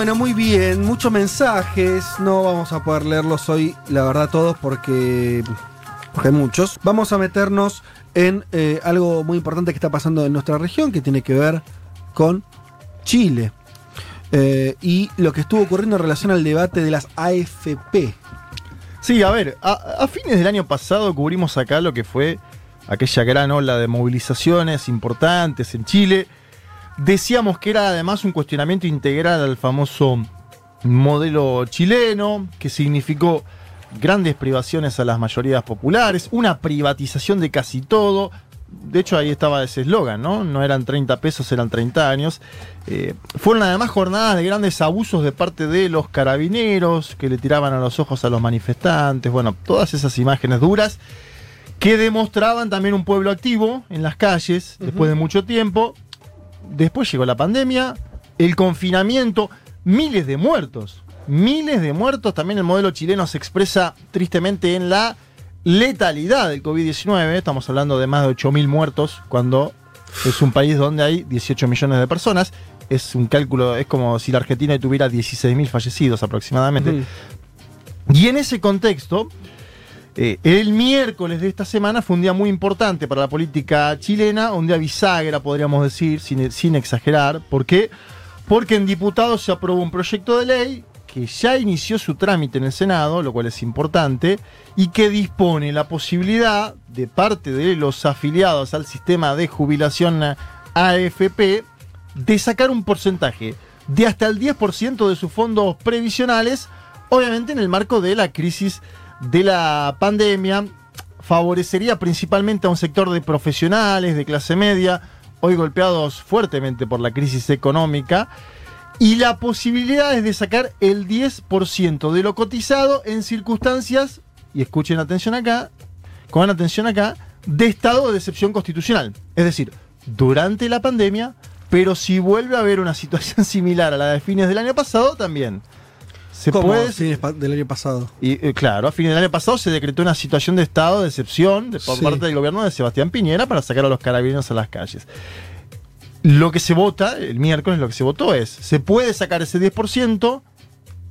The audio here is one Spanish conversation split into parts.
Bueno, muy bien, muchos mensajes. No vamos a poder leerlos hoy, la verdad, todos porque, porque hay muchos. Vamos a meternos en eh, algo muy importante que está pasando en nuestra región, que tiene que ver con Chile. Eh, y lo que estuvo ocurriendo en relación al debate de las AFP. Sí, a ver, a, a fines del año pasado cubrimos acá lo que fue aquella gran ola de movilizaciones importantes en Chile. Decíamos que era además un cuestionamiento integral al famoso modelo chileno, que significó grandes privaciones a las mayorías populares, una privatización de casi todo. De hecho, ahí estaba ese eslogan, ¿no? No eran 30 pesos, eran 30 años. Eh, fueron además jornadas de grandes abusos de parte de los carabineros que le tiraban a los ojos a los manifestantes. Bueno, todas esas imágenes duras que demostraban también un pueblo activo en las calles después de mucho tiempo. Después llegó la pandemia, el confinamiento, miles de muertos. Miles de muertos. También el modelo chileno se expresa tristemente en la letalidad del COVID-19. Estamos hablando de más de 8.000 muertos cuando es un país donde hay 18 millones de personas. Es un cálculo, es como si la Argentina tuviera 16.000 fallecidos aproximadamente. Y en ese contexto, eh, el miércoles de esta semana fue un día muy importante para la política chilena, un día bisagra, podríamos decir, sin, exagerar. ¿Por qué? Porque en diputados se aprobó un proyecto de ley que ya inició su trámite en el Senado, lo cual es importante, y que dispone la posibilidad de parte de los afiliados al sistema de jubilación AFP de sacar un porcentaje de hasta el 10% de sus fondos previsionales, obviamente en el marco de la crisis de la pandemia, favorecería principalmente a un sector de profesionales, de clase media, hoy golpeados fuertemente por la crisis económica, y la posibilidad es de sacar el 10% de lo cotizado en circunstancias, y escuchen atención acá, con atención acá, de estado de excepción constitucional. Es decir, durante la pandemia, pero si vuelve a haber una situación similar a la de fines del año pasado, también. Se ¿Cómo puede fines del año pasado? y eh, claro, a fines del año pasado se decretó una situación de estado de excepción de- por Sí. parte del gobierno de Sebastián Piñera para sacar a los carabineros a las calles. Lo que se vota, el miércoles lo que se votó es, se puede sacar ese 10%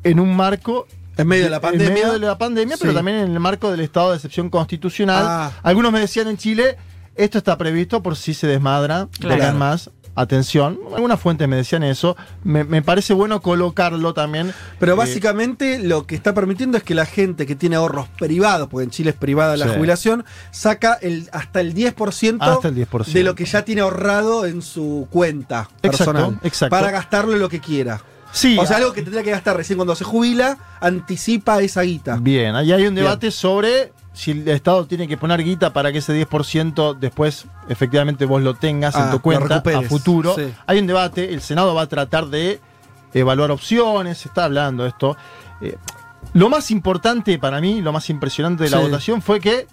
en un marco... En medio de la pandemia. En medio de la pandemia, pero también en el marco del estado de excepción constitucional. Ah. Algunos me decían en Chile, esto está previsto por si se desmadra, Claro. más. Atención, algunas fuentes me decían eso. Me, me parece bueno colocarlo también. Pero eh, básicamente lo que está permitiendo es que la gente que tiene ahorros privados, porque en Chile es privada la Sí. jubilación, saca el, hasta el 10%, Hasta el 10%. de lo que ya tiene ahorrado en su cuenta personal. exacto. Para gastarlo en lo que quiera. Sí, o sea, ah, algo que tendría que gastar recién cuando se jubila, anticipa esa guita. Bien, ahí hay un debate sobre si el Estado tiene que poner guita para que ese 10% después efectivamente vos lo tengas Ah, en tu lo cuenta a futuro. sí. Hay un debate, el Senado va a tratar de evaluar opciones, se está hablando de esto. Eh, lo más importante para mí, lo más impresionante de la Sí. votación fue que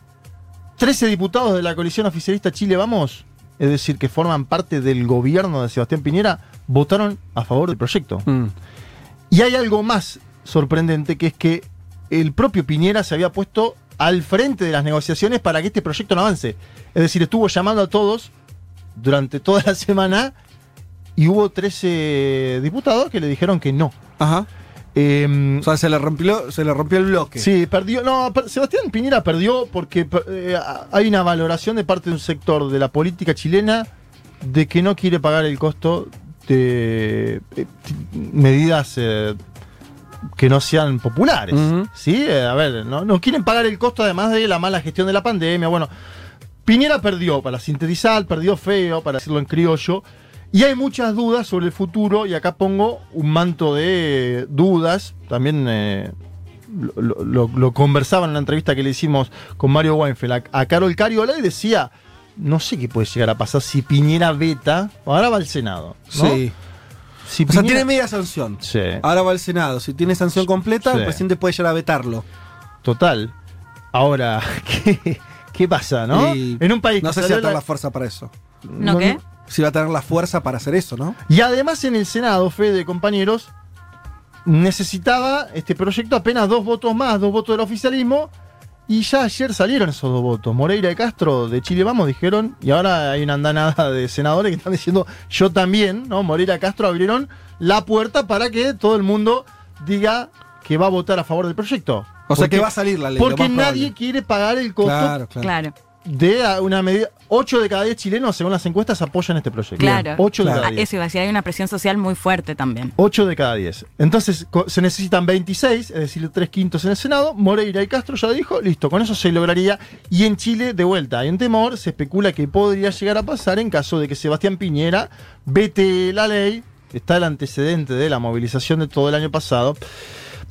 13 diputados de la coalición oficialista Chile Vamos, es decir, que forman parte del gobierno de Sebastián Piñera, votaron a favor del proyecto. Mm. Y hay algo más sorprendente, que es que el propio Piñera se había puesto al frente de las negociaciones para que este proyecto no avance. Es decir, estuvo llamando a todos durante toda la semana y hubo 13 diputados que le dijeron que no. Ajá. Eh, O sea, se le rompió, se le rompió el bloque. Sí, perdió. No, Sebastián Piñera perdió porque eh, hay una valoración de parte de un sector de la política chilena de que no quiere pagar el costo de eh, medidas eh, que no sean populares. ¿Sí? Eh, a ver, no, no quieren pagar el costo además de la mala gestión de la pandemia. Bueno, Piñera perdió, para sintetizar, perdió feo, para decirlo en criollo. Y hay muchas dudas sobre el futuro, y acá pongo un manto de dudas. También eh, lo, lo- conversaba en una entrevista que le hicimos con Mario Weinfeld a, a Carol Cariola y decía: no sé qué puede llegar a pasar si Piñera veta. Ahora va al Senado. ¿no? Sí. Si O sea, tiene media sanción. Sí, Ahora va al Senado. Si tiene sanción completa, Sí. el presidente puede llegar a vetarlo. total. Ahora, ¿qué, qué pasa, no? Y en un país No sé si va a tener la- la fuerza para eso. ¿No qué? Si va a tener la fuerza para hacer eso, ¿no? Y además en el Senado, Fede, compañeros, necesitaba este proyecto apenas dos votos más, dos votos del oficialismo, y ya ayer salieron esos dos votos. Moreira y Castro de Chile Vamos dijeron, y ahora hay una andanada de senadores que están diciendo, yo también, ¿no? Moreira y Castro abrieron la puerta para que todo el mundo diga que va a votar a favor del proyecto. O sea que va a salir la ley. lo Porque más nadie quiere pagar el costo Claro, claro. Claro. De a- una medida. 8 de cada 10 chilenos, según las encuestas, apoyan este proyecto. Claro. 8 de Claro. cada Ah, 10. eso iba a decir, hay una presión social muy fuerte también. 8 de cada 10. Entonces se necesitan 26, es decir, 3 quintos en el Senado. Moreira y Castro ya dijo, listo, con eso se lograría. Y en Chile, de vuelta, hay un temor, se especula que podría llegar a pasar en caso de que Sebastián Piñera vete la ley. Está el antecedente de la movilización de todo el año pasado.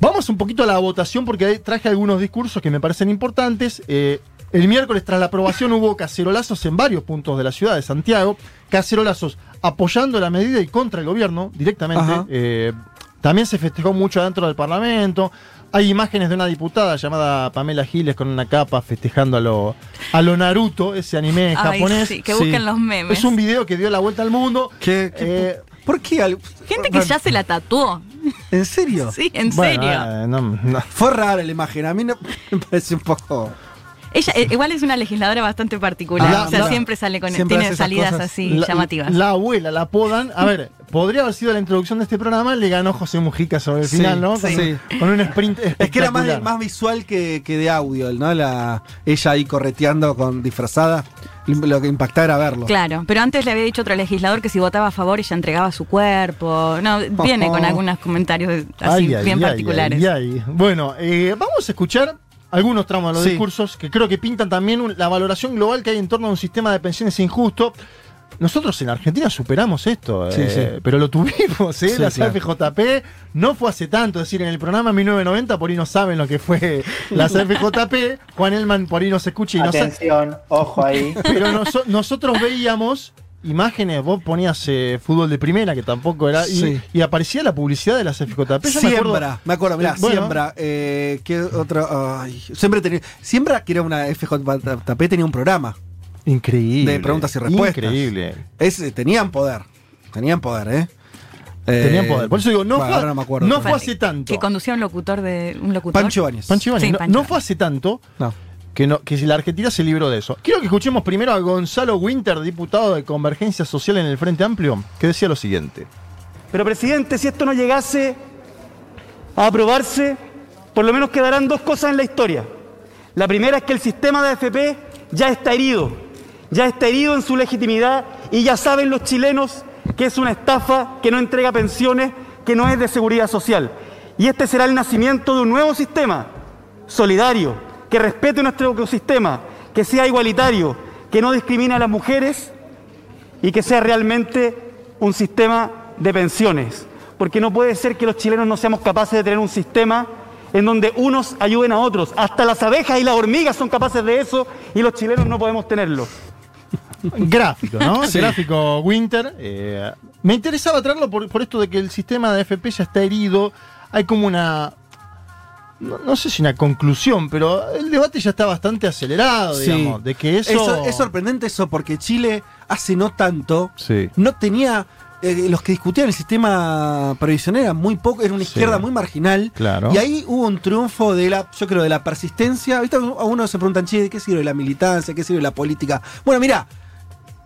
Vamos un poquito a la votación porque ahí traje algunos discursos que me parecen importantes. Eh, el miércoles, tras la aprobación, hubo cacerolazos en varios puntos de la ciudad de Santiago. Cacerolazos apoyando la medida y contra el gobierno directamente. Eh, también se festejó mucho dentro del Parlamento. Hay imágenes de una diputada llamada Pamela Giles con una capa festejando a lo, a lo Naruto, ese anime Ay, japonés. sí, que Sí. busquen los memes. Es un video que dio la vuelta al mundo. ¿Qué- qué- Eh, ¿Por qué? Gente que ya se la tatuó. ¿En serio? Sí, en bueno, serio. eh, no- no. Fue rara la imagen. A mí no, me parece un poco. Ella eh, igual es una legisladora bastante particular. Ah, o sea, siempre sale con Siempre tiene salidas cosas. así La- llamativas. La abuela, la apodan. A ver, podría haber sido la introducción de este programa, le ganó José Mujica sobre el Sí, final, ¿no? Con, sí. con un sprint Es que era más, más visual que, que de audio, ¿no? La, ella ahí correteando con disfrazada. Lo que impactaba era verlo. Claro, pero antes le había dicho otro legislador que si votaba a favor ella entregaba su cuerpo. No, viene con algunos comentarios así Ay, bien ay, particulares. ay, ay. Bueno, eh, vamos a escuchar algunos tramos de los Sí. discursos que creo que pintan también un- la valoración global que hay en torno a un sistema de pensiones injusto. Nosotros en Argentina superamos esto, Sí, eh, sí. pero lo tuvimos, ¿eh? Sí, la claro. CFJP no fue hace tanto, es decir, en el programa 1990 por ahí no saben lo que fue la CFJP, Juan Elman por ahí no se escucha y no sabe, Atención, ojo ahí. pero noso- nosotros veíamos imágenes, vos ponías eh, fútbol de primera, que tampoco era, y, Sí. y aparecía la publicidad de la CFJP. Yo me acuerdo- Siembra, me acuerdo, mirá, Eh, bueno. Siembra. Eh, ¿Qué otra? Ay, siempre tenía. Siembra, que era una FJP, tenía un programa. Increíble. De preguntas y respuestas. Increíble. Es, tenían poder. Tenían poder, ¿eh? Eh, Tenían poder. Por eso digo, no, bueno, fue, ahora no me acuerdo. no fue hace tanto. Que conducía un locutor de un locutor. Pancho Ibáñez. Pancho Ibáñez, Sí, no, Pancho no fue hace tanto No. Que, no, la Argentina se libró de eso. Quiero que escuchemos primero a Gonzalo Winter, diputado de Convergencia Social en el Frente Amplio, que decía lo siguiente. Pero presidente, si esto no llegase a aprobarse, por lo menos quedarán dos cosas en la historia. La primera es que el sistema de AFP ya está herido, ya está herido en su legitimidad y ya saben los chilenos que es una estafa, que no entrega pensiones, que no es de seguridad social. Y este será el nacimiento de un nuevo sistema, solidario, que respete nuestro ecosistema, que sea igualitario, que no discrimine a las mujeres y que sea realmente un sistema de pensiones. Porque no puede ser que los chilenos no seamos capaces de tener un sistema en donde unos ayuden a otros. Hasta las abejas y las hormigas son capaces de eso y los chilenos no podemos tenerlo. Gráfico, ¿no? Sí. Gráfico Winter. eh, me interesaba traerlo por, por esto de que el sistema de FP ya está herido. Hay como una. No, no sé si una conclusión, pero el debate ya está bastante acelerado, Sí. digamos. De que eso. Eso- es sorprendente eso porque Chile hace no tanto Sí. no tenía eh, los que discutían el sistema previsional eran muy poco, era una Sí. izquierda muy marginal. Claro. Y ahí hubo un triunfo de la, yo creo, de la persistencia. ¿Viste? Algunos se preguntan, che, ¿de qué sirve la militancia? ¿Qué sirve la política? Bueno, mira,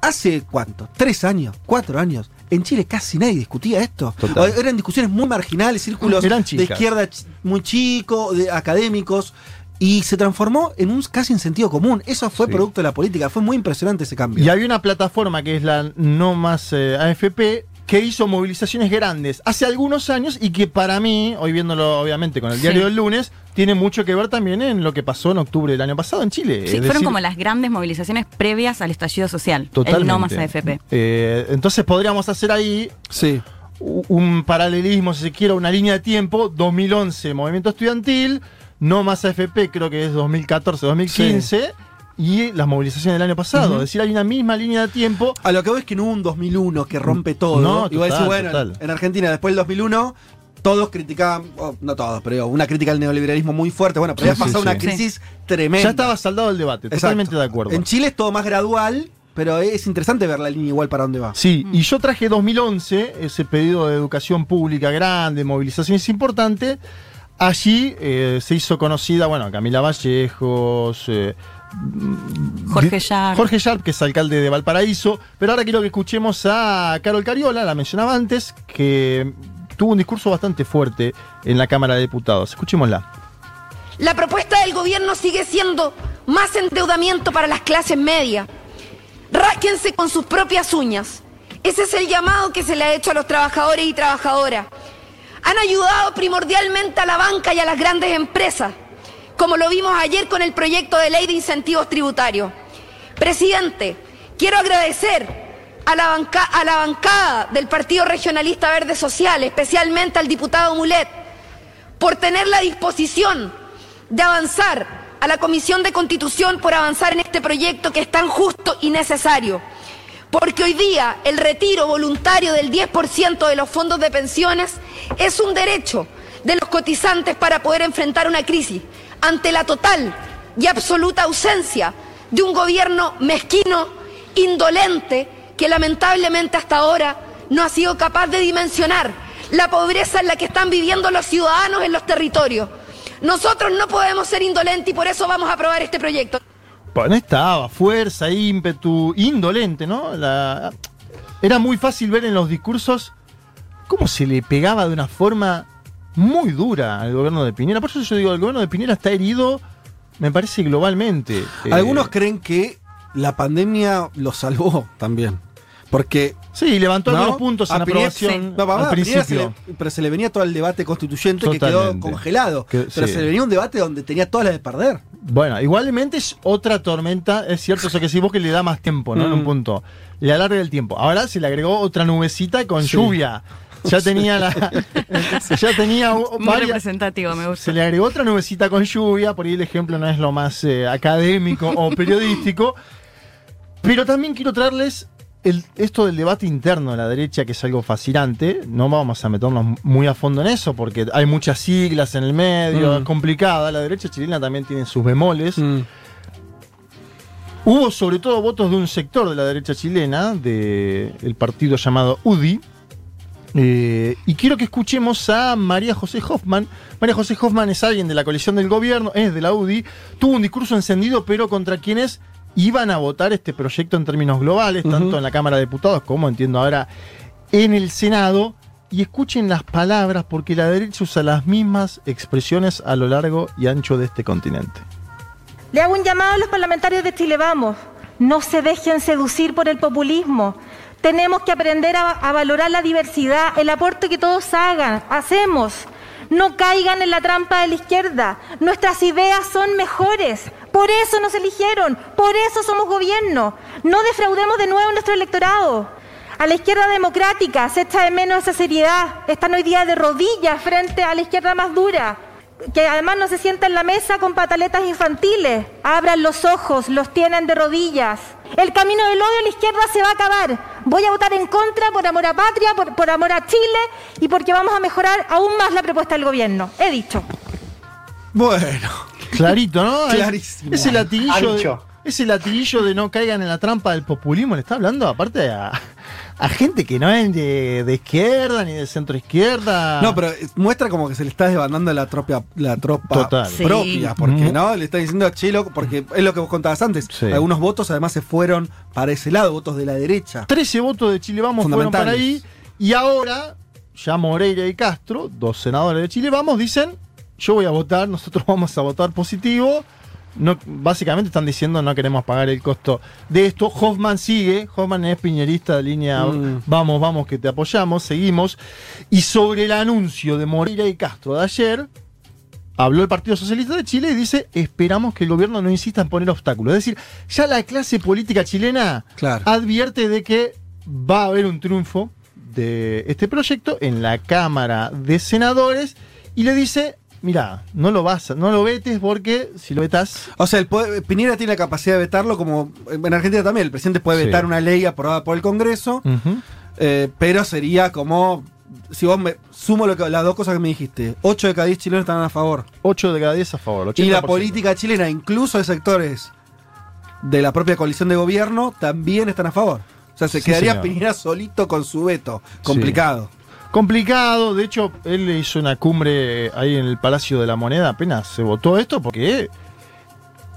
hace cuánto, tres años, cuatro años, en Chile casi nadie discutía esto. Total. Eran discusiones muy marginales, círculos Eran de izquierda ch- muy chicos, de académicos. Y se transformó en un casi en sentido común. Eso fue Sí. producto de la política. Fue muy impresionante ese cambio. Y había una plataforma que es la No Más eh, AFP que hizo movilizaciones grandes hace algunos años y que para mí, hoy viéndolo obviamente con el Sí. diario del lunes, tiene mucho que ver también en lo que pasó en octubre del año pasado en Chile. Sí, Es fueron decir, como las grandes movilizaciones previas al estallido social. Totalmente. El no más AFP. Eh, entonces podríamos hacer ahí Sí. un paralelismo, si se quiere, una línea de tiempo. 2011, movimiento estudiantil. No más AFP, creo que es 2014, 2015. Y las movilizaciones del año pasado. Es decir, hay una misma línea de tiempo. A lo que voy es que no hubo un 2001 que rompe todo. No, y vos total, decís, bueno, total. en Argentina después del 2001 todos criticaban, oh, no todos, pero una crítica al neoliberalismo muy fuerte. Bueno, pero Sí, ya sí, pasado sí. una crisis tremenda. Ya estaba saldado el debate, Exacto. totalmente de acuerdo. En Chile es todo más gradual, pero es interesante ver la línea igual para dónde va. Sí, y yo traje 2011, ese pedido de educación pública grande, movilizaciones importantes. Allí eh, se hizo conocida, bueno, Camila Vallejos, eh, Jorge Di- Sharp. Jorge Sharp, que es alcalde de Valparaíso. Pero ahora quiero que escuchemos a Carol Cariola, la mencionaba antes, que tuvo un discurso bastante fuerte en la Cámara de Diputados. Escuchémosla. La propuesta del gobierno sigue siendo más endeudamiento para las clases medias. Rásquense con sus propias uñas. Ese es el llamado que se le ha hecho a los trabajadores y trabajadoras. Han ayudado primordialmente a la banca y a las grandes empresas, como lo vimos ayer con el proyecto de ley de incentivos tributarios. Presidente, quiero agradecer a la, bancada del Partido Regionalista Verde Social, especialmente al diputado Mulet, por tener la disposición de avanzar a la Comisión de Constitución por avanzar en este proyecto que es tan justo y necesario. Porque hoy día el retiro voluntario del 10% de los fondos de pensiones es un derecho de los cotizantes para poder enfrentar una crisis ante la total y absoluta ausencia de un gobierno mezquino, indolente, que lamentablemente hasta ahora no ha sido capaz de dimensionar la pobreza en la que están viviendo los ciudadanos en los territorios. Nosotros no podemos ser indolentes y por eso vamos a aprobar este proyecto. Bueno, estaba, fuerza, ímpetu, indolente, ¿no? Era muy fácil ver en los discursos cómo se le pegaba de una forma muy dura al gobierno de Piñera. Por eso yo digo, el gobierno de Piñera está herido, me parece, globalmente. Eh, Algunos creen que la pandemia lo salvó también. Porque Sí, levantó ¿no? algunos puntos en A Piñera- aprobación No, papá, al se principio. le- pero se le venía todo el debate constituyente que quedó congelado. Que- pero sí. se le venía un debate donde tenía todas las de perder. Bueno, igualmente es otra tormenta, es cierto eso que decís vos que le da más tiempo, ¿no? En un Mm. punto. Le alarga el tiempo. Ahora se le agregó otra nubecita con Sí. lluvia. Ya tenía la. ya tenía Muy varias- representativo, me gusta. Se le agregó otra nubecita con lluvia, por ahí el ejemplo no es lo más eh, académico o periodístico. Pero también quiero traerles el- esto del debate interno de la derecha, que es algo fascinante. No vamos a meternos muy a fondo en eso, porque hay muchas siglas en el medio, Mm. es complicada. La derecha chilena también tiene sus bemoles. Hubo sobre todo votos de un sector de la derecha chilena, del partido llamado UDI. Eh, y quiero que escuchemos a María José Hoffman. María José Hoffman es alguien de la coalición del gobierno, es de la UDI. Tuvo un discurso encendido, pero contra quienes iban a votar este proyecto en términos globales, tanto en la Cámara de Diputados como entiendo ahora en el Senado. Y escuchen las palabras, porque la derecha usa las mismas expresiones a lo largo y ancho de este continente. Le hago un llamado a los parlamentarios de Chile Vamos. No se dejen seducir por el populismo. Tenemos que aprender a, valorar la diversidad, el aporte que todos hagan, hacemos. No caigan en la trampa de la izquierda. Nuestras ideas son mejores. Por eso nos eligieron. Por eso somos gobierno. No defraudemos de nuevo nuestro electorado. A la izquierda democrática se echa de menos esa seriedad. Están hoy día de rodillas frente a la izquierda más dura que además no se sienta en la mesa con pataletas infantiles. Abran los ojos, los tienen de rodillas. El camino del odio a la izquierda se va a acabar. Voy a votar en contra por amor a patria, por, por amor a Chile y porque vamos a mejorar aún más la propuesta del gobierno. He dicho. Bueno. Clarito, ¿no? Clarísimo. Ese latiguillo, de, ese latiguillo de no caigan en la trampa del populismo le está hablando aparte a, a gente que no es de, de izquierda ni de centro izquierda. No, pero muestra como que se le está desbandando la tropa, la tropa Total. Sí. propia, porque no, le está diciendo a Chilo, porque es lo que vos contabas antes. Sí. Algunos votos además se fueron para ese lado, votos de la derecha. 13 votos de Chile Vamos fueron para ahí. Y ahora, ya Moreira y Castro, dos senadores de Chile Vamos, dicen: Yo voy a votar, nosotros vamos a votar positivo. No, básicamente están diciendo no queremos pagar el costo de esto. Hoffman sigue, Hoffman es piñerista de línea Mm. vamos, vamos, que te apoyamos, seguimos. Y sobre el anuncio de Moreira y Castro de ayer, habló el Partido Socialista de Chile y dice, esperamos que el gobierno no insista en poner obstáculos. Es decir, ya la clase política chilena Claro. advierte de que va a haber un triunfo de este proyecto en la Cámara de Senadores y le dice, mira, no lo vas, no lo vetes porque si lo vetas, O sea, el poder- Piñera tiene la capacidad de vetarlo como en Argentina también. El presidente puede Sí. vetar una ley aprobada por el Congreso, eh, pero sería como, si vos me sumo lo que, las dos cosas que me dijiste, 8 de cada 10 chilenos están a favor. 8 de cada 10 a favor. 80%. Y la política chilena, incluso de sectores de la propia coalición de gobierno, también están a favor. O sea, se Sí, quedaría señor. Piñera solito con su veto. Complicado. Complicado, de hecho, él le hizo una cumbre ahí en el Palacio de la Moneda, apenas se votó esto, porque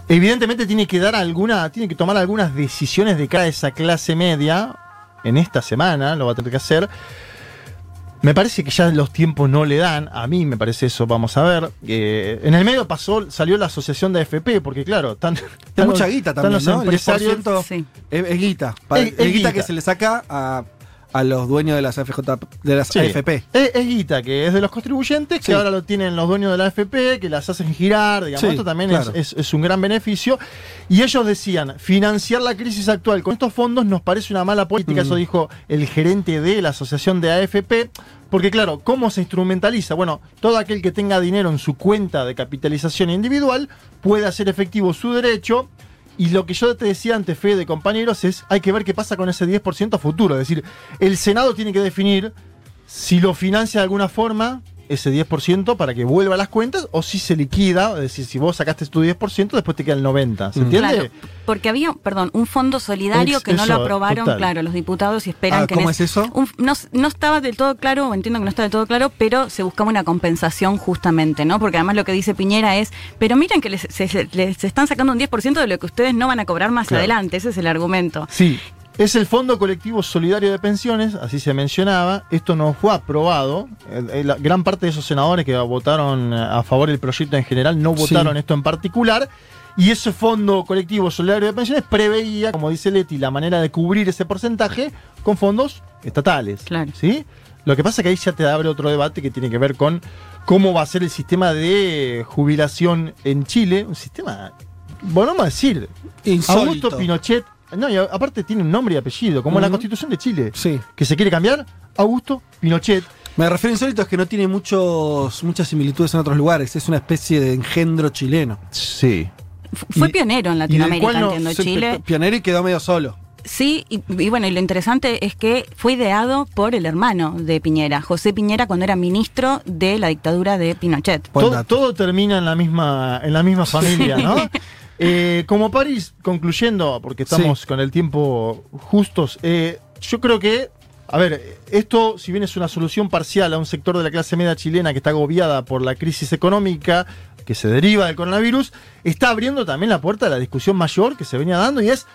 evidentemente tiene que dar alguna, tiene que tomar algunas decisiones de cara a esa clase media en esta semana, lo va a tener que hacer. Me parece que ya los tiempos no le dan, a mí me parece eso, vamos a ver. Eh, en el medio pasó, salió la asociación de AFP, porque claro, están, Es mucha guita también, ¿no? El 10% Sí. es, es guita. Es- Es, es guita, guita. que se le saca a, a los dueños de las AFJ, de las Sí. AFP. Es, es guita, que es de los contribuyentes, que Sí. ahora lo tienen los dueños de la AFP, que las hacen girar, digamos, Sí, esto también claro. es, es- es un gran beneficio. Y ellos decían, financiar la crisis actual con estos fondos nos parece una mala política, Mm. eso dijo el gerente de la asociación de AFP, porque claro, ¿cómo se instrumentaliza? Bueno, todo aquel que tenga dinero en su cuenta de capitalización individual puede hacer efectivo su derecho. Y lo que yo te decía antes, Fede, compañeros, es hay que ver qué pasa con ese 10% a futuro. Es decir, el Senado tiene que definir si lo financia de alguna forma ese 10% para que vuelva a las cuentas o si se liquida, es decir, si vos sacaste tu 10%, después te queda el 90%. ¿Se Mm. entiende? Claro, porque había, perdón, un fondo solidario Ex- que no lo aprobaron, total. claro, los diputados y esperan Ah, que... ¿cómo es eso? un- no, no estaba del todo claro, o entiendo que no está del todo claro, pero se buscaba una compensación justamente, ¿no? Porque además lo que dice Piñera es, pero miren que les, se, se- les están sacando un 10% de lo que ustedes no van a cobrar más Claro. adelante, ese es el argumento. Sí, es el Fondo Colectivo Solidario de Pensiones, así se mencionaba. Esto no fue aprobado. Eh, eh, la gran parte de esos senadores que votaron eh, a favor del proyecto en general no Sí. votaron esto en particular. Y ese Fondo Colectivo Solidario de Pensiones preveía, como dice Leti, la manera de cubrir ese porcentaje con fondos estatales. Claro. ¿sí? Lo que pasa es que ahí ya te abre otro debate que tiene que ver con cómo va a ser el sistema de jubilación en Chile. Un sistema, bueno, vamos a decir, Insólito. Augusto Pinochet. No, y aparte tiene un nombre y apellido, como la Ujú. constitución de Chile. Sí. Que se quiere cambiar, Augusto Pinochet. Me refiero insólito es que no tiene muchos, muchas similitudes en otros lugares. Es una especie de engendro chileno. Sí. F- Fue Y- pionero en Latinoamérica, no entiendo, Chile. Pionero y quedó medio solo. Sí, y, y bueno, y lo interesante es que fue ideado por el hermano de Piñera, José Piñera, cuando era ministro de la dictadura de Pinochet. Todo, todo termina en la misma, en la misma familia, ¿no? Eh, como París, concluyendo, porque estamos Sí. con el tiempo justos, eh, yo creo que, a ver, esto, si bien es una solución parcial a un sector de la clase media chilena que está agobiada por la crisis económica que se deriva del coronavirus, está abriendo también la puerta a la discusión mayor que se venía dando y es,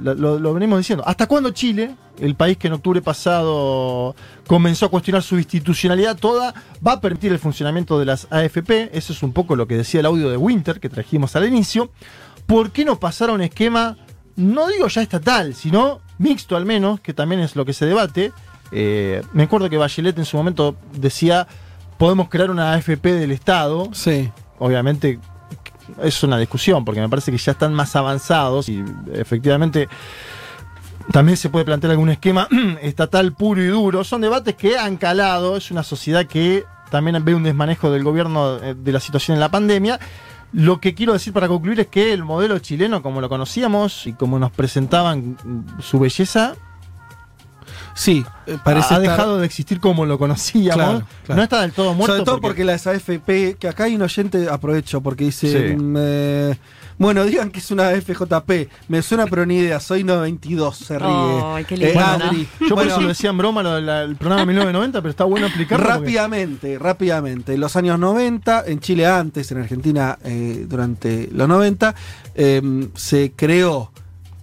lo, lo- lo venimos diciendo, ¿hasta cuándo Chile, el país que en octubre pasado comenzó a cuestionar su institucionalidad toda, va a permitir el funcionamiento de las AFP? Eso es un poco lo que decía el audio de Winter que trajimos al inicio. ¿Por qué no pasar a un esquema, no digo ya estatal, sino mixto al menos, que también es lo que se debate? Eh, me acuerdo que Bachelet en su momento decía, podemos crear una AFP del Estado, Sí. obviamente es una discusión, porque me parece que ya están más avanzados y efectivamente también se puede plantear algún esquema estatal puro y duro. Son debates que han calado, es una sociedad que también ve un desmanejo del gobierno eh, de la situación en la pandemia. Lo que quiero decir para concluir es que el modelo chileno, como lo conocíamos y como nos presentaban mm, su belleza, Sí, eh, parece ha estar- dejado de existir como lo conocíamos. Claro, claro. No está del todo muerto. Sobre todo porque... las AFP, que acá hay un oyente, aprovecho, porque dice, Sí. mm, eh, bueno, digan que es una FJP, me suena pero ni idea, soy 92, se ríe. Ay, qué lindo. Eh, Adri. Yo por Bueno, eso lo decía en broma lo del el programa 1990, pero está bueno explicarlo. porque- Rápidamente, rápidamente. En los años 90, en Chile antes, en Argentina eh, durante los 90, eh, se creó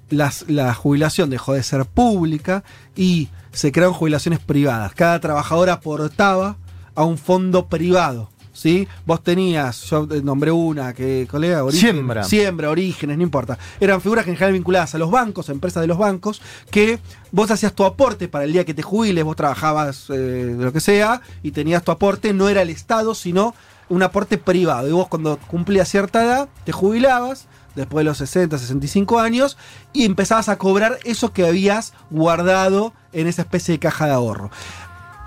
las- la jubilación, dejó de ser pública y se crearon jubilaciones privadas. Cada trabajador aportaba a un fondo privado. ¿Sí? Vos tenías, yo eh, nombré una, que colega, Origen, Siembra. Siembra, Orígenes, no importa. Eran figuras que en general vinculadas a los bancos, a empresas de los bancos, que vos hacías tu aporte para el día que te jubiles, vos trabajabas eh, de lo que sea, y tenías tu aporte, no era el Estado, sino un aporte privado. Y vos cuando cumplías cierta edad, te jubilabas, después de los 60, 65 años, y empezabas a cobrar eso que habías guardado en esa especie de caja de ahorro.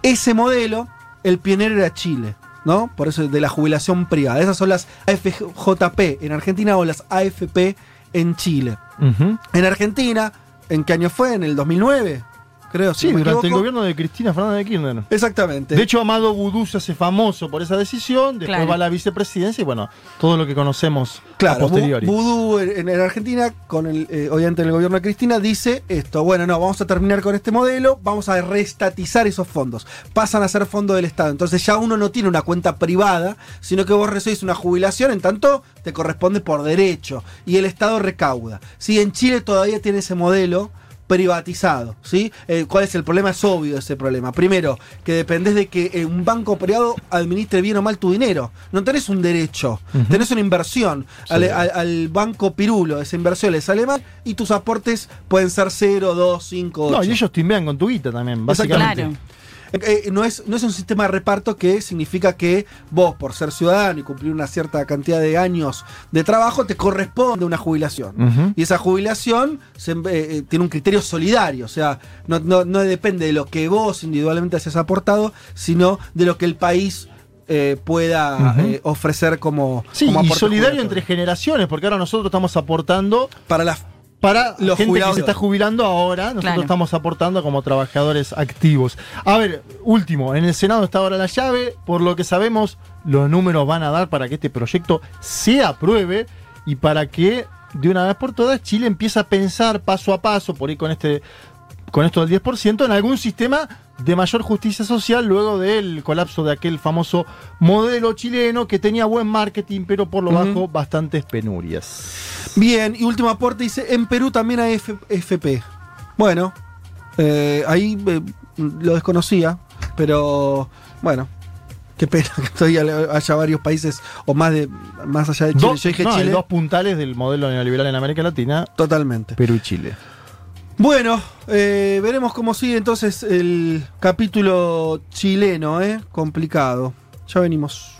Ese modelo, el pionero era Chile. ¿No? Por eso de la jubilación privada. Esas son las AFJP en Argentina o las AFP en Chile. En Argentina, ¿en qué año fue? ¿En el 2009? Creo, si Sí, no durante el gobierno de Cristina Fernández de Kirchner. Exactamente. De hecho, Amado Vudú se hace famoso por esa decisión, después Claro. va a la vicepresidencia y bueno, todo lo que conocemos a Claro, posteriori. Vu- Vudú en, en Argentina, con el, eh, obviamente en el gobierno de Cristina, dice esto, bueno, no, vamos a terminar con este modelo, vamos a reestatizar esos fondos. Pasan a ser fondos del Estado. Entonces ya uno no tiene una cuenta privada, sino que vos recibís una jubilación, en tanto te corresponde por derecho. Y el Estado recauda. ¿sí? En Chile todavía tiene ese modelo privatizado, ¿sí? Eh, ¿Cuál es el problema? Es obvio ese problema. Primero, que dependés de que eh, un banco privado administre bien o mal tu dinero. No tenés un derecho, tenés una inversión. Al, al- al banco pirulo, esa inversión le sale mal y tus aportes pueden ser 0, 2, 5, 8. No, y ellos timbean con tu guita también, básicamente. Claro. Eh, eh, no, es, no es un sistema de reparto que significa que vos, por ser ciudadano y cumplir una cierta cantidad de años de trabajo, te corresponde una jubilación. Y esa jubilación se- eh, tiene un criterio solidario, o sea, no, no- no depende de lo que vos individualmente hayas aportado, sino de lo que el país eh, pueda eh, ofrecer como, Sí, como y solidario entre generaciones, porque ahora nosotros estamos aportando Para las para Los gente jubilados. que se está jubilando ahora, nosotros Claro. estamos aportando como trabajadores activos. A ver, último, en el Senado está ahora la llave, por lo que sabemos, los números van a dar para que este proyecto se apruebe y para que de una vez por todas Chile empiece a pensar paso a paso, por ahí con este con esto del 10%, en algún sistema de mayor justicia social luego del colapso de aquel famoso modelo chileno que tenía buen marketing, pero por lo bajo bastantes penurias. Bien, y último aporte dice, en Perú también hay F- FP. Bueno, eh, ahí eh, lo desconocía, pero bueno, qué pena que todavía haya varios países o más de más allá de Chile. Dos, Yo dije no, hay Chile. dos puntales del modelo neoliberal en América Latina, Totalmente. Perú y Chile. Bueno, eh, veremos cómo sigue entonces el capítulo chileno, ¿eh? Complicado. Ya venimos.